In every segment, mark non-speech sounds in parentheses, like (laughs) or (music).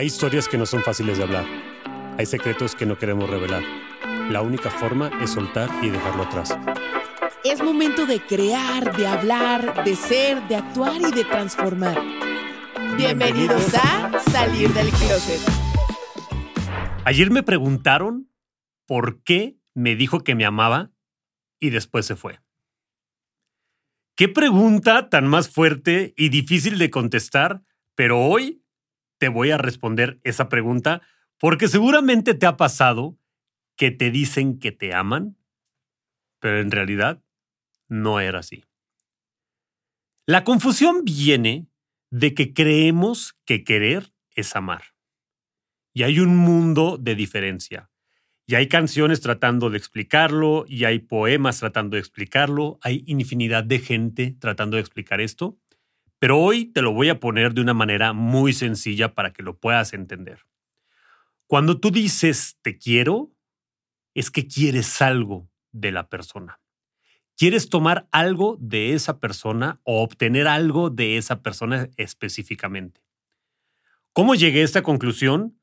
Hay historias que no son fáciles de hablar. Hay secretos que no queremos revelar. La única forma es soltar y dejarlo atrás. Es momento de crear, de hablar, de ser, de actuar y de transformar. Bienvenidos a Salir del Closet. Ayer me preguntaron por qué me dijo que me amaba y después se fue. Qué pregunta tan más fuerte y difícil de contestar, pero hoy te voy a responder esa pregunta porque seguramente te ha pasado que te dicen que te aman, pero en realidad no era así. La confusión viene de que creemos que querer es amar. Y hay un mundo de diferencia. Y hay canciones tratando de explicarlo, y hay poemas tratando de explicarlo, hay infinidad de gente tratando de explicar esto, pero hoy te lo voy a poner de una manera muy sencilla para que lo puedas entender. Cuando tú dices te quiero, es que quieres algo de la persona. Quieres tomar algo de esa persona o obtener algo de esa persona específicamente. ¿Cómo llegué a esta conclusión?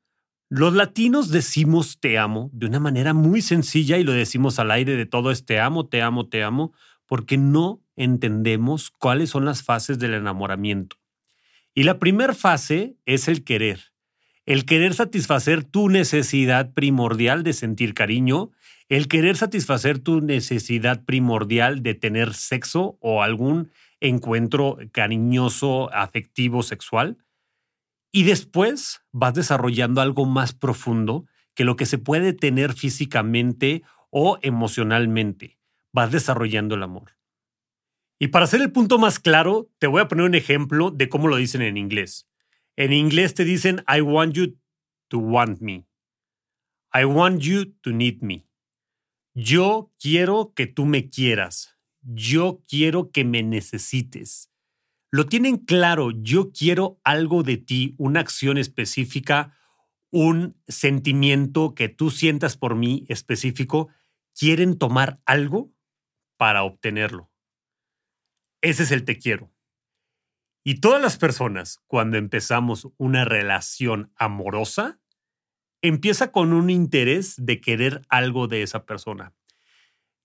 Los latinos decimos te amo de una manera muy sencilla y lo decimos al aire de todo es te amo, te amo, te amo, porque no entendemos cuáles son las fases del enamoramiento. Y la primera fase es el querer. El querer satisfacer tu necesidad primordial de sentir cariño, el querer satisfacer tu necesidad primordial de tener sexo o algún encuentro cariñoso, afectivo, sexual. Y después vas desarrollando algo más profundo que lo que se puede tener físicamente o emocionalmente. Vas desarrollando el amor. Y para hacer el punto más claro, te voy a poner un ejemplo de cómo lo dicen en inglés. En inglés te dicen, I want you to want me. I want you to need me. Yo quiero que tú me quieras. Yo quiero que me necesites lo tienen claro, yo quiero algo de ti, una acción específica, un sentimiento que tú sientas por mí específico, quieren tomar algo para obtenerlo. Ese es el te quiero. Y todas las personas, cuando empezamos una relación amorosa, empieza con un interés de querer algo de esa persona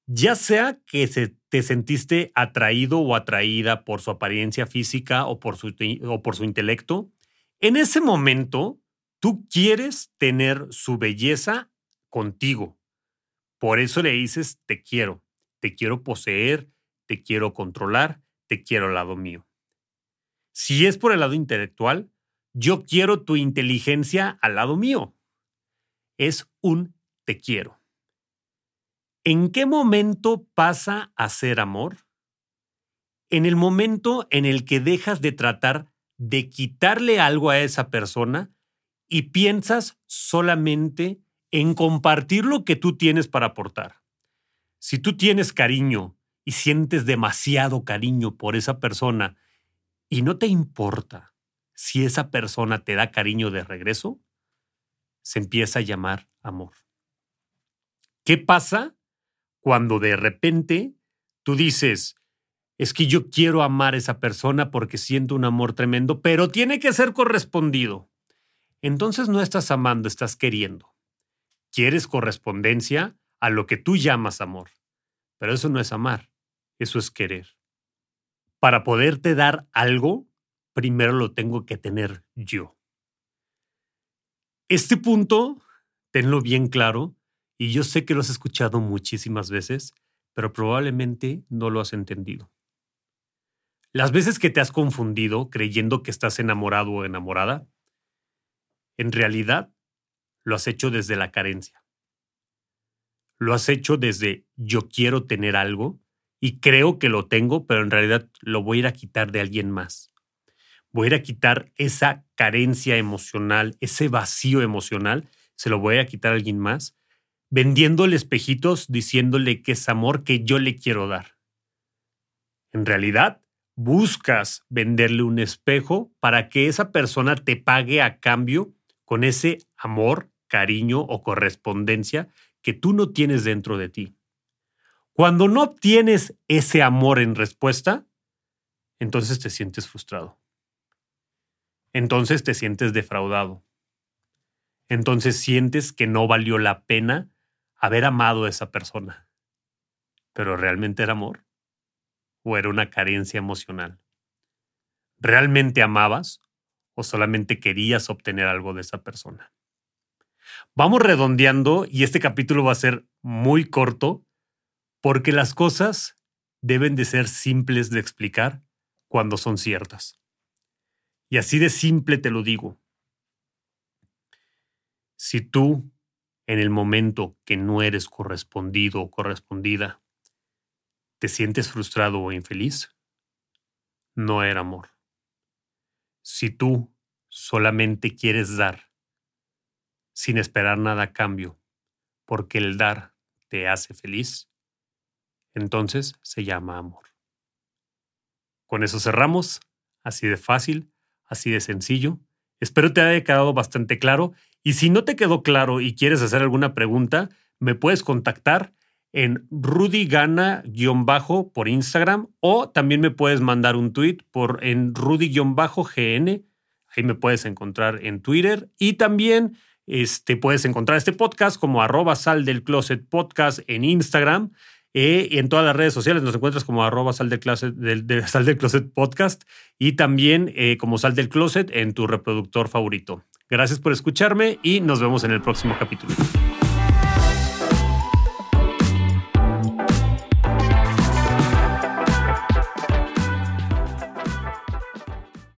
ya sea que te sentiste atraído o atraída por su apariencia física o por su, o por su intelecto, en ese momento tú quieres tener su belleza contigo. Por eso le dices, te quiero, te quiero poseer, te quiero controlar, te quiero al lado mío. Si es por el lado intelectual, yo quiero tu inteligencia al lado mío. Es un te quiero. ¿En qué momento pasa a ser amor? En el momento en el que dejas de tratar de quitarle algo a esa persona y piensas solamente en compartir lo que tú tienes para aportar. Si tú tienes cariño y sientes demasiado cariño por esa persona y no te importa si esa persona te da cariño de regreso, se empieza a llamar amor. ¿Qué pasa cuando de repente tú dices, es que yo quiero amar a esa persona porque siento un amor tremendo, pero tiene que ser correspondido. Entonces no estás amando, estás queriendo. Quieres correspondencia a lo que tú llamas amor. Pero eso no es amar, eso es querer. Para poderte dar algo, primero lo tengo que tener yo. Este punto, tenlo bien claro, y yo sé que lo has escuchado muchísimas veces, pero probablemente no lo has entendido. Las veces que te has confundido creyendo que estás enamorado o enamorada, en realidad lo has hecho desde la carencia. Lo has hecho desde yo quiero tener algo y creo que lo tengo, pero en realidad lo voy a ir a quitar de alguien más. voy a ir a quitar esa carencia emocional, ese vacío emocional, se lo voy a quitar a alguien más, vendiéndole espejitos, diciéndole que es amor que yo le quiero dar. En realidad, buscas venderle un espejo para que esa persona te pague a cambio con ese amor, cariño o correspondencia que tú no tienes dentro de ti. Cuando no obtienes ese amor en respuesta, entonces te sientes frustrado. Entonces te sientes defraudado. Entonces sientes que no valió la pena haber amado a esa persona. Pero realmente era amor o era una carencia emocional? ¿Realmente amabas o solamente querías obtener algo de esa persona? Vamos redondeando y este capítulo va a ser muy corto porque las cosas deben de ser simples de explicar cuando son ciertas. Y así de simple te lo digo. Si tú, en el momento que no eres correspondido o correspondida, ¿Te sientes frustrado o infeliz? No era amor. Si tú solamente quieres dar sin esperar nada a cambio, porque el dar te hace feliz, entonces se llama amor. Con eso cerramos, así de fácil, así de sencillo. Espero te haya quedado bastante claro y si no te quedó claro y quieres hacer alguna pregunta, me puedes contactar en Rudy Gana-bajo por Instagram o también me puedes mandar un tweet por en Rudy-GN. Ahí me puedes encontrar en Twitter y también este, puedes encontrar este podcast como arroba sal del closet podcast en Instagram. Eh, y en todas las redes sociales nos encuentras como arroba sal del, (laughs) closet, podcast y también eh, como sal del closet en tu reproductor favorito. Gracias por escucharme y nos vemos en el próximo capítulo.